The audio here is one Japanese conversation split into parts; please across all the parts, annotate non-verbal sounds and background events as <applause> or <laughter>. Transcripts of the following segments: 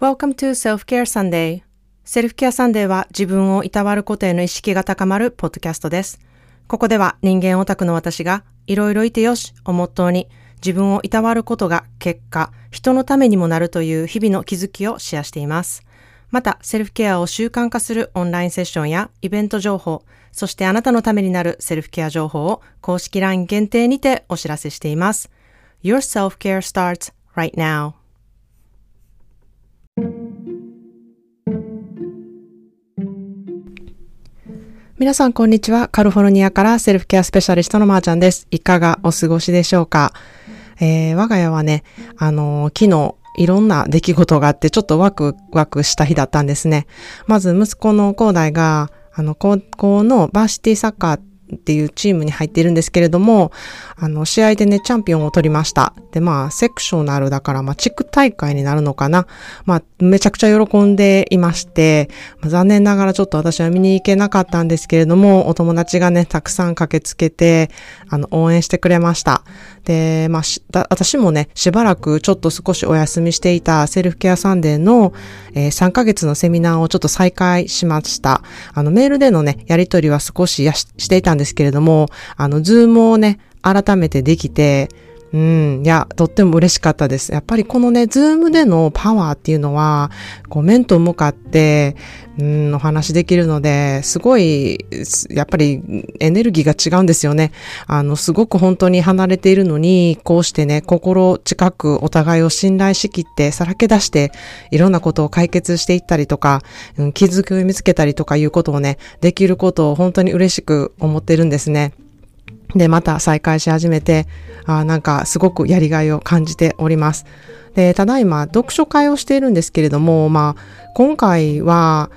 Welcome to Self-Care Sunday. Self-Care Sunday は自分をいたわることへの意識が高まるポッドキャストです。ここでは人間オタクの私がいろいろいてよしをモットーに自分をいたわることが結果、人のためにもなるという日々の気づきをシェアしています。また、セルフケアを習慣化するオンラインセッションやイベント情報、そしてあなたのためになるセルフケア情報を公式 LINE 限定にてお知らせしています。Your self-care starts right now. 皆さん、こんにちは。カルフォルニアからセルフケアスペシャリストのまーちゃんです。いかがお過ごしでしょうか？えー、我が家はね、あのー昨日、いろんな出来事があって、ちょっとワクワクした日だったんですね。まず、息子の高大が、あの、高校のバーシティサッカーっっていうチームに入っているんですけれども、あの、試合でね、チャンピオンを取りました。で、まあ、 sectional だから、まあ、地区大会になるのかな。まあ、めちゃくちゃ喜んでいまして、まあ残念ながらちょっと私は見に行けなかったんですけれども、お友達がね、たくさん駆けつけて、あの、応援してくれました。で、まあ、しだ私もね、しばらくちょっと少しお休みしていた Self-Care Sunday の、えー3ヶ月のセミナーをちょっと再開しました。あの、メールでのね、やりとりは少しやししていたんですけれども、あの、 Zoom をね、改めてできて、うん、いや、とっても嬉しかったです。やっぱりこのね、 Zoom でのパワーっていうのは、こう面と向かって、うん、お話できるので、すごい、やっぱりエネルギーが違うんですよね。あの、すごく本当に離れているのに、こうしてね、心近くお互いを信頼しきって、さらけ出して、いろんなことを解決していったりとか、うん、気づきを見つけたりとかいうことをね、できることを本当に嬉しく思ってるんですね。で、また再開し始めて、あなんかすごくやりがいを感じております。で、ただいま読書会をしているんですけれども、まあ、今回は、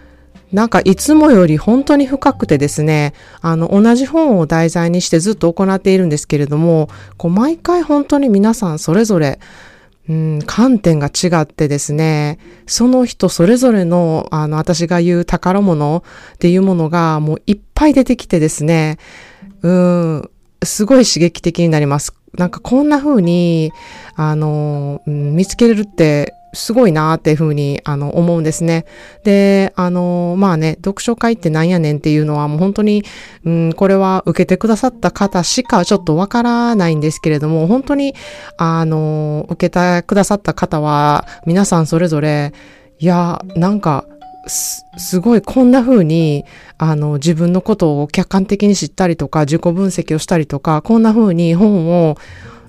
なんかいつもより本当に深くてですね、あの、同じ本を題材にしてずっと行っているんですけれども、こう、毎回本当に皆さんそれぞれ、うん、観点が違ってですね、その人それぞれの、あの、私が言う宝物っていうものがもういっぱい出てきてですね、うん、すごい刺激的になります。なんかこんな風に、あの、見つけれるってすごいなーっていう風に、あの、思うんですね。で、あの、まあね、読書会ってなんやねんっていうのはもう本当に、うん、これは受けてくださった方しかちょっとわからないんですけれども、本当に、あの、受けてくださった方は、皆さんそれぞれ、いや、なんか、す、ごいこんな風に、あの、自分のことを客観的に知ったりとか、自己分析をしたりとか、こんな風に本を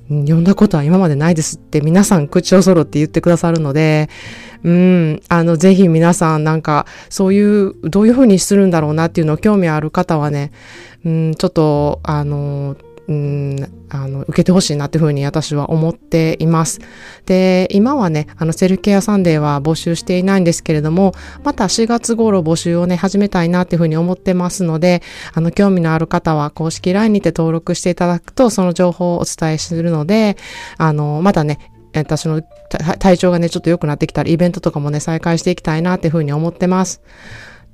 読んだことは今までないですって皆さん口を揃って言ってくださるので、うん、あの、ぜひ皆さんなんか、そういう、どういう風にするんだろうなっていうのを興味ある方はね、うん、ちょっと、あの、うん、あの、受けてほしいなっていうふうに私は思っています。で、今はね、あの、セルケアサンデーは募集していないんですけれども、また4月頃募集をね、始めたいなっていうふうに思ってますので、あの、興味のある方は公式 LINE にて登録していただくと、その情報をお伝えするので、あの、またね、私の体調がね、ちょっと良くなってきたら、イベントとかもね、再開していきたいなっていうふうに思ってます。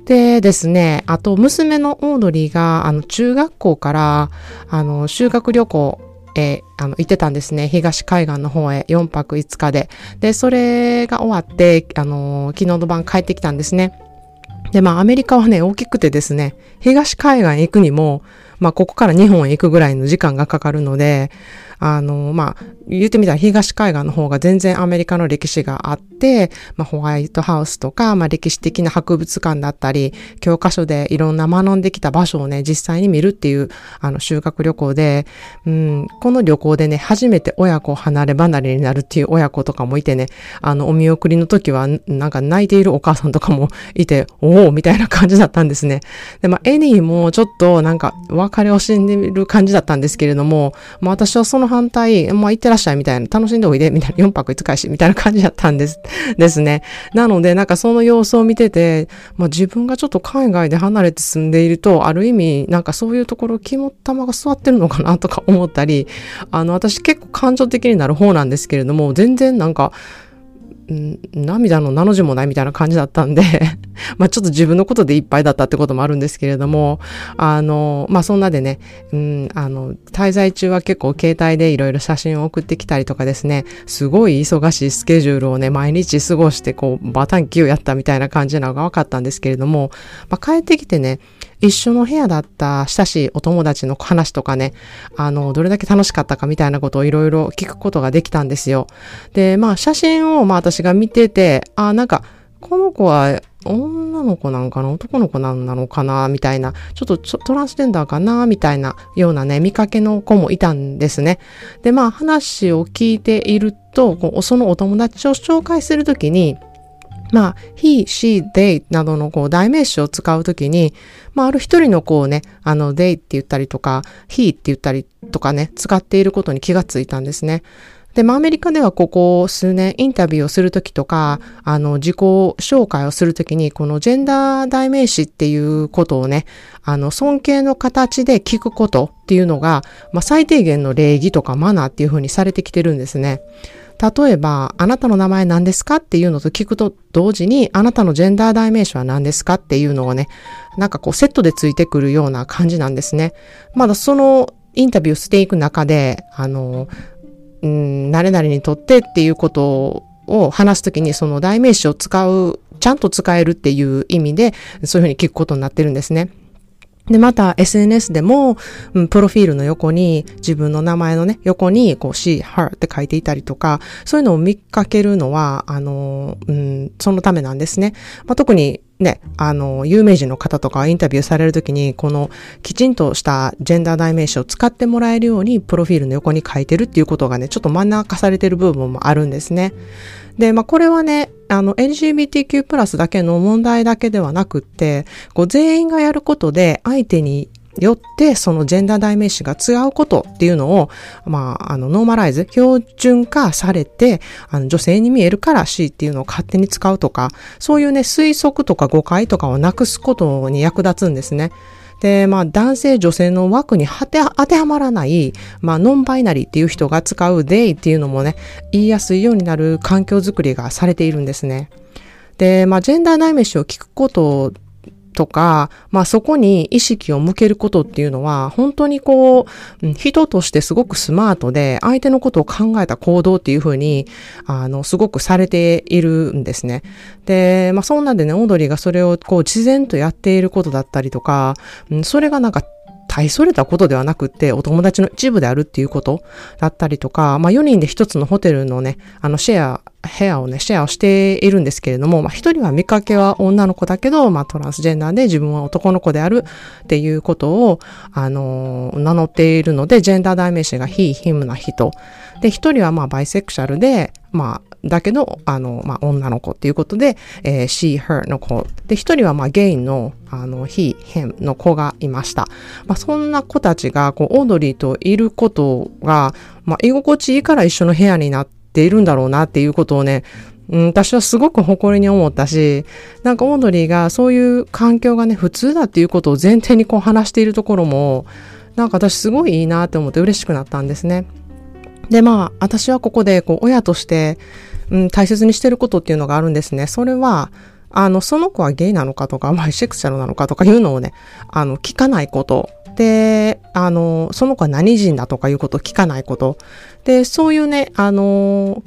でですね、あと、娘のオードリーが、あの、中学校から、あの、修学旅行、えあの、行ってたんですね。東海岸の方へ4泊5日で。で、それが終わって、あの、昨日の晩帰ってきたんですね。で、まあ、アメリカはね、大きくてですね、東海岸へ行くにも、まあ、ここから日本へ行くぐらいの時間がかかるので、あの、まあ、言ってみたら東海岸の方が全然アメリカの歴史があって、まあ、ホワイトハウスとか、まあ、歴史的な博物館だったり、教科書でいろんな学んできた場所をね、実際に見るっていう、あの、修学旅行で、うん、この旅行でね、初めて親子離れ離れになるっていう親子とかもいてね、あの、お見送りの時は、なんか泣いているお母さんとかも <laughs> いて、おおみたいな感じだったんですね。で、まあ、エニーもちょっとなんか、別れをしんでる感じだったんですけれども、まあ、私はその反対、まあ、行ってらっしゃいみたいな、楽しんでおいで、みたいな、4泊5日し、みたいな感じだったんです、ですね。なので、なんかその様子を見てて、まあ、自分がちょっと海外で離れて住んでいると、ある意味、なんかそういうところ、肝っ玉が座ってるのかなとか思ったり、あの、私結構感情的になる方なんですけれども、全然なんか、涙の名の字もないみたいな感じだったんで <laughs> まあちょっと自分のことでいっぱいだったってこともあるんですけれども、あの、まあそんなでね、うん、あの、滞在中は結構携帯でいろいろ写真を送ってきたりとかですね、すごい忙しいスケジュールをね、毎日過ごしてこう、バタンキューやったみたいな感じなのが分かったんですけれども、まあ帰ってきてね、一緒の部屋だった親しいお友達の話とかね、あの、どれだけ楽しかったかみたいなことをいろいろ聞くことができたんですよ。で、まあ写真をまあ私が見てて、あ、なんか、この子は女の子なんかな男の子なのかなみたいな、ちょっとトランスジェンダーかなみたいなようなね、見かけの子もいたんですね。で、まあ話を聞いていると、そのお友達を紹介するときに、まあ、he, she, they などのこう代名詞を使うときに、まあ、ある一人の子をね、あの、they って言ったりとか、he って言ったりとかね、使っていることに気がついたんですね。で、まあ、アメリカではここ数年インタビューをするときとか、あの、自己紹介をするときに、このジェンダー代名詞っていうことをね、あの、尊敬の形で聞くことっていうのが、まあ、最低限の礼儀とかマナーっていうふうにされてきてるんですね。例えば、あなたの名前何ですかっていうのと聞くと同時に、あなたのジェンダー代名詞は何ですかっていうのをね、なんかこうセットでついてくるような感じなんですね。まだそのインタビューしていく中で、あの、うん、誰々にとってっていうことを話すときにその代名詞を使う、ちゃんと使えるっていう意味で、そういうふうに聞くことになってるんですね。で、また SNS でも、うん、プロフィールの横に自分の名前のね、横にこう she, her って書いていたりとか、そういうのを見かけるのは、あの、うん、そのためなんですね。まあ、特にね、あの、有名人の方とかインタビューされるときに、このきちんとしたジェンダー代名詞を使ってもらえるように、プロフィールの横に書いてるっていうことがね、ちょっと真ん中されてる部分もあるんですね。で、まあ、これはね、あの、LGBTQ+, プラスだけの問題だけではなくって、こう、全員がやることで、相手によってそのジェンダー代名詞が違うことっていうのを、まあ、あの、ノーマライズ、標準化されて、あの、女性に見えるから C っていうのを勝手に使うとか、そういうね、推測とか誤解とかをなくすことに役立つんですね。で、まあ、男性、女性の枠に当て当てはまらない、まあ、ノンバイナリーっていう人が使うデイっていうのもね、言いやすいようになる環境づくりがされているんですね。で、まあ、ジェンダー内飯を聞くこととか、まあそこに意識を向けることっていうのは、本当にこう、人としてすごくスマートで、相手のことを考えた行動っていうふうに、あの、すごくされているんですね。で、まあそんなんでね、オードリーがそれをこう自然とやっていることだったりとか、それがなんか大それたことではなくって、お友達の一部であるっていうことだったりとか、まあ4人で一つのホテルのね、あのシェア、部屋をね、シェアをしているんですけれども、まあ一人は見かけは女の子だけど、まあトランスジェンダーで自分は男の子であるっていうことを、あのー、名乗っているので、ジェンダー代名詞が非、ヒムな人。で、一人はまあバイセクシャルで、まあだけど、あの、まあ、女の子っていうことで、えー、she, her の子。で、一人は、まあ、ゲインの、あの、he, him の子がいました。まあ、そんな子たちが、こう、オードリーといることが、まあ、居心地いいから一緒の部屋になっているんだろうなっていうことをね、うん、私はすごく誇りに思ったし、なんかオードリーがそういう環境がね、普通だっていうことを前提にこう話しているところも、なんか私すごいいいなって思って嬉しくなったんですね。で、まあ、私はここで、こう、親として、うん、大切にしてることっていうのがあるんですね。それは、あの、その子はゲイなのかとか、まあ、セクシャルなのかとかいうのをね、あの、聞かないこと。で、あの、その子は何人だとかいうことを聞かないこと。で、そういうね、あの、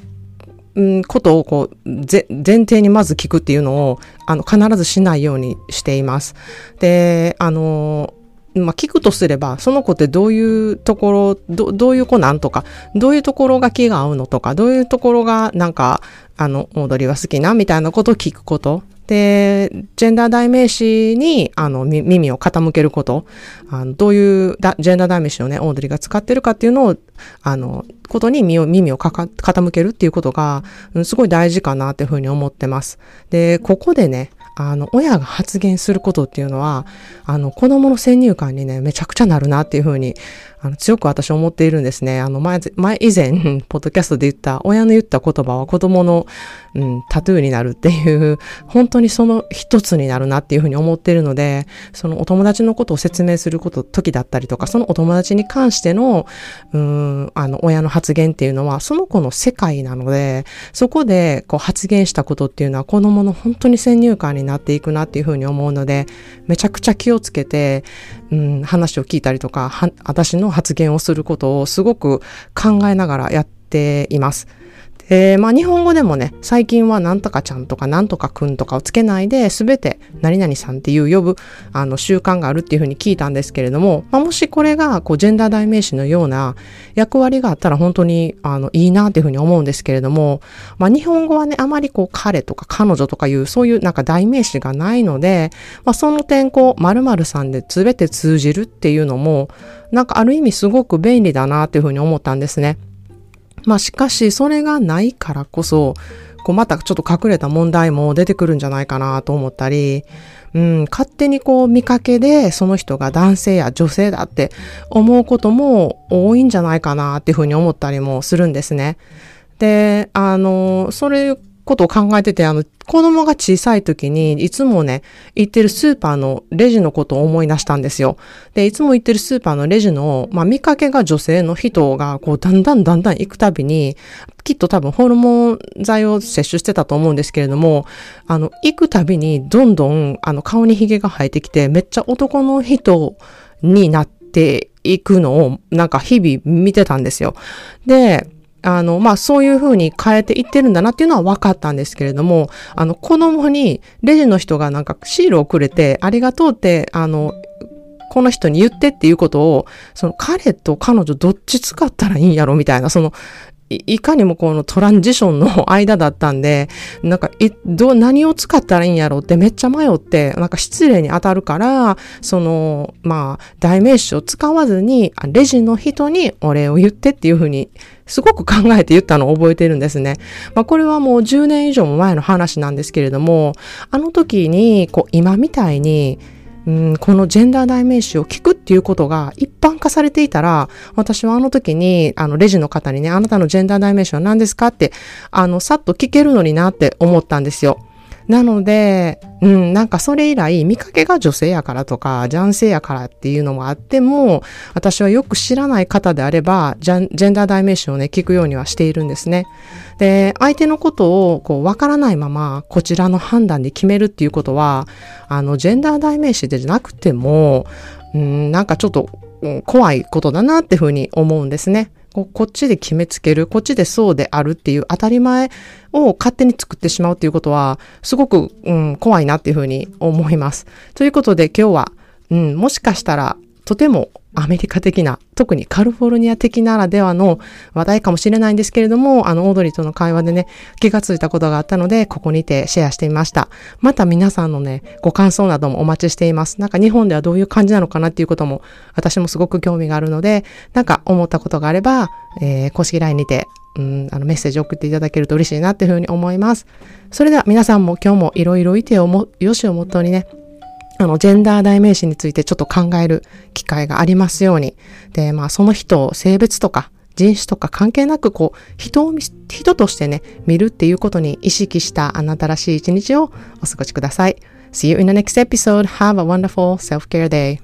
うん、ことをこう、前提にまず聞くっていうのを、あの、必ずしないようにしています。で、あの、まあ、聞くとすれば、その子ってどういうところ、どどういう子なんとか、どういうところが気が合うのとか、どういうところがなんか、あの、踊りが好きなみたいなことを聞くこと。で、ジェンダー代名詞に、あの、耳を傾けること。あのどういうジェンダー代名詞をね、オードリーが使ってるかっていうのを、あの、ことに耳を、耳を傾けるっていうことが、うん、すごい大事かなっていうふうに思ってます。で、ここでね、あの、親が発言することっていうのは、あの、子供の先入観にね、めちゃくちゃなるなっていうふうに、あの、強く私思っているんですね。あの、前、前以前、ポッドキャストで言った、親の言った言葉は子供の、うん、タトゥーになるっていう、本当にその一つになるなっていうふうに思っているので、そのお友達のことを説明すること、時だったりとか、そのお友達に関しての、うん、あの、親の発言っていうのは、その子の世界なので、そこで、こう、発言したことっていうのは、子供の本当に先入観になっていくなっていうふうに思うので、めちゃくちゃ気をつけて、うん、話を聞いたりとか、私の発言をすることをすごく考えながらやっています。で、まあ日本語でもね、最近はなんとかちゃんとかなんとかくんとかをつけないで、すべて何々さんっていう呼ぶ、あの、習慣があるっていうふうに聞いたんですけれども、まあもしこれが、こう、ジェンダー代名詞のような役割があったら本当に、あの、いいなっていうふうに思うんですけれども、まあ日本語はね、あまりこう、彼とか彼女とかいう、そういうなんか代名詞がないので、まあその点、こう、〇〇さんで全て通じるっていうのも、なんかある意味すごく便利だなっていうふうに思ったんですね。まあしかし、それがないからこそ、こうまたちょっと隠れた問題も出てくるんじゃないかなと思ったり、うん、勝手にこう見かけでその人が男性や女性だって思うことも多いんじゃないかなっていうふうに思ったりもするんですね。で、あの、それことを考えてて、あの、子供が小さい時に、いつもね、行ってるスーパーのレジのことを思い出したんですよ。で、いつも行ってるスーパーのレジの、まあ、見かけが女性の人が、こう、だんだんだんだん行くたびに、きっと多分ホルモン剤を摂取してたと思うんですけれども、あの、行くたびに、どんどん、あの、顔に髭が生えてきて、めっちゃ男の人になっていくのを、なんか日々見てたんですよ。で、あの、まあ、そういう風に変えていってるんだなっていうのは分かったんですけれども、あの、子供にレジの人がなんかシールをくれて、ありがとうって、あの、この人に言ってっていうことを、その彼と彼女どっち使ったらいいんやろみたいな、その、いかにもこのトランジションの間だったんで、なんか、い、ど、何を使ったらいいんやろうってめっちゃ迷って、なんか失礼に当たるから、その、まあ、代名詞を使わずに、レジの人にお礼を言ってっていうふうにすごく考えて言ったのを覚えてるんですね。まあ、これはもう10年以上も前の話なんですけれども、あの時に、こう、今みたいに、うん、このジェンダー代名詞を聞くっていうことが一般化されていたら、私はあの時に、あの、レジの方にね、あなたのジェンダー代名詞は何ですかって、あの、さっと聞けるのになって思ったんですよ。なので、うん、なんかそれ以来、見かけが女性やからとか、男性やからっていうのもあっても、私はよく知らない方であれば、ジェンダー代名詞をね、聞くようにはしているんですね。で、相手のことを、こう、わからないまま、こちらの判断で決めるっていうことは、あの、ジェンダー代名詞でなくても、うん、なんかちょっと、怖いことだなっていうふうに思うんですね。こっちで決めつける、こっちでそうであるっていう当たり前を勝手に作ってしまうっていうことは、すごく、うん、怖いなっていうふうに思います。ということで今日は、うん、もしかしたらとてもアメリカ的な、特にカリフォルニア的ならではの話題かもしれないんですけれども、あの、オードリーとの会話でね、気がついたことがあったので、ここにてシェアしてみました。また皆さんのね、ご感想などもお待ちしています。なんか日本ではどういう感じなのかなっていうことも、私もすごく興味があるので、なんか思ったことがあれば、えー、公式 LINE にて、うん、あの、メッセージを送っていただけると嬉しいなっていうふうに思います。それでは皆さんも今日もいろいろいてをも、よしをもとにね、あの、ジェンダー代名詞についてちょっと考える機会がありますように。で、まあ、その人を性別とか人種とか関係なく、こう、人を、人としてね、見るっていうことに意識したあなたらしい一日をお過ごしください。See you in the next episode. Have a wonderful self-care day.